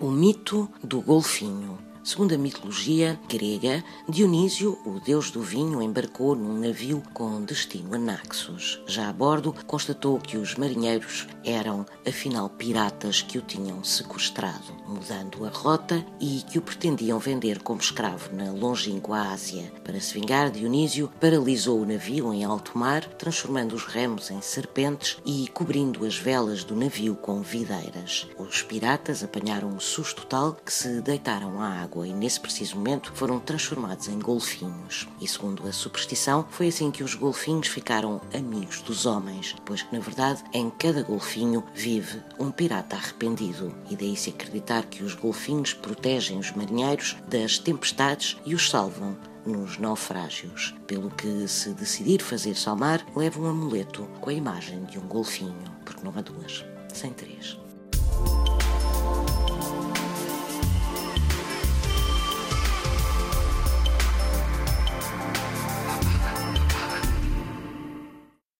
o mito do golfinho. Segundo a mitologia grega, Dionísio, o deus do vinho, embarcou num navio com destino a Naxos. Já a bordo, constatou que os marinheiros eram, afinal, piratas que o tinham sequestrado, mudando a rota e que o pretendiam vender como escravo na longínqua Ásia. Para se vingar, Dionísio paralisou o navio em alto mar, transformando os remos em serpentes e cobrindo as velas do navio com videiras. Os piratas apanharam um susto tal que se deitaram à água água e, nesse preciso momento, foram transformados em golfinhos. E, segundo a superstição, foi assim que os golfinhos ficaram amigos dos homens, pois que, na verdade, em cada golfinho vive um pirata arrependido. E daí se acreditar que os golfinhos protegem os marinheiros das tempestades e os salvam nos naufrágios. Pelo que, se decidir fazer salmar, leve um amuleto com a imagem de um golfinho, porque não há duas, sem três.